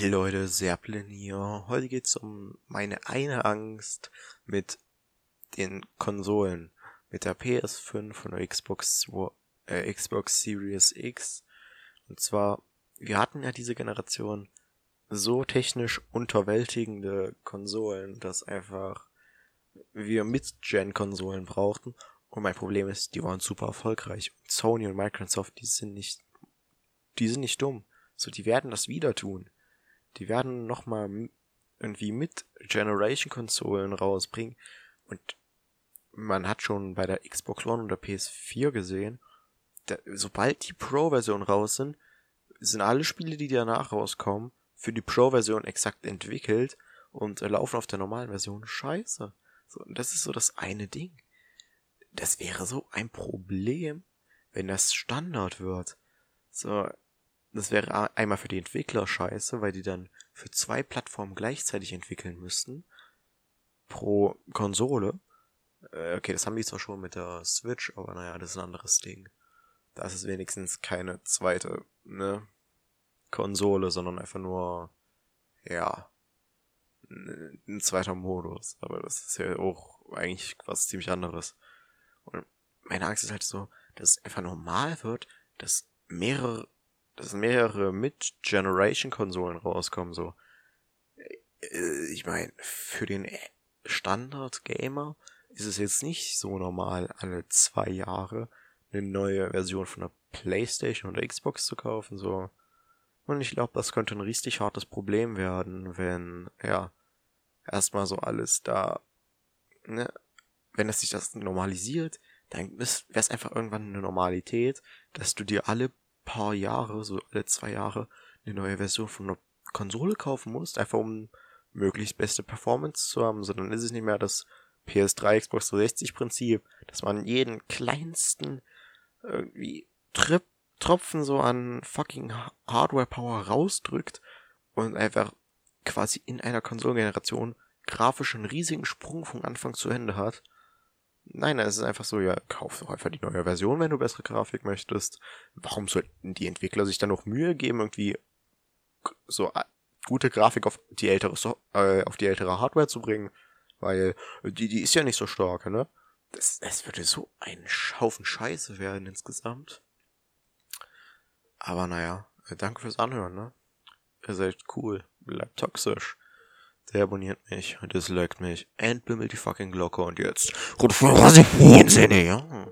Hey Leute, Serplin hier. Heute geht's um meine eine Angst mit den Konsolen. Mit der PS5 und der Xbox, äh, Xbox Series X. Und zwar, wir hatten ja diese Generation so technisch unterwältigende Konsolen, dass einfach wir Mid-Gen-Konsolen brauchten. Und mein Problem ist, die waren super erfolgreich. Sony und Microsoft, die sind nicht, die sind nicht dumm. So, die werden das wieder tun die werden nochmal irgendwie mit Generation-Konsolen rausbringen. Und man hat schon bei der Xbox One und der PS4 gesehen, da, sobald die Pro-Version raus sind, sind alle Spiele, die danach rauskommen, für die Pro-Version exakt entwickelt und laufen auf der normalen Version scheiße. So, und das ist so das eine Ding. Das wäre so ein Problem, wenn das Standard wird. So, das wäre einmal für die Entwickler scheiße, weil die dann für zwei Plattformen gleichzeitig entwickeln müssten. Pro Konsole. Äh, okay, das haben die zwar schon mit der Switch, aber naja, das ist ein anderes Ding. Da ist es wenigstens keine zweite, ne, Konsole, sondern einfach nur, ja, ein zweiter Modus. Aber das ist ja auch eigentlich was ziemlich anderes. Und meine Angst ist halt so, dass es einfach normal wird, dass mehrere dass mehrere Mid-Generation-Konsolen rauskommen, so. Äh, ich meine, für den Standard-Gamer ist es jetzt nicht so normal, alle zwei Jahre eine neue Version von der Playstation oder Xbox zu kaufen, so. Und ich glaube, das könnte ein richtig hartes Problem werden, wenn, ja, erstmal so alles da, ne, wenn es sich das normalisiert, dann wäre es einfach irgendwann eine Normalität, dass du dir alle paar Jahre, so alle zwei Jahre, eine neue Version von einer Konsole kaufen musst, einfach um möglichst beste Performance zu haben, sondern ist es nicht mehr das PS3 Xbox 360 Prinzip, dass man jeden kleinsten irgendwie Trip, Tropfen so an fucking Hardware Power rausdrückt und einfach quasi in einer Konsolengeneration grafisch einen riesigen Sprung von Anfang zu Ende hat Nein, es ist einfach so, ja, kauf doch einfach die neue Version, wenn du bessere Grafik möchtest. Warum sollten die Entwickler sich dann noch Mühe geben, irgendwie so gute Grafik auf die ältere äh, auf die ältere Hardware zu bringen? Weil die, die ist ja nicht so stark, ne? Das, das würde so ein Haufen Scheiße werden insgesamt. Aber naja, äh, danke fürs Anhören, ne? Ihr seid cool, bleibt toxisch. Der abonniert mich, disliked mich, entbimmelt die fucking Glocke und jetzt. Ich ja.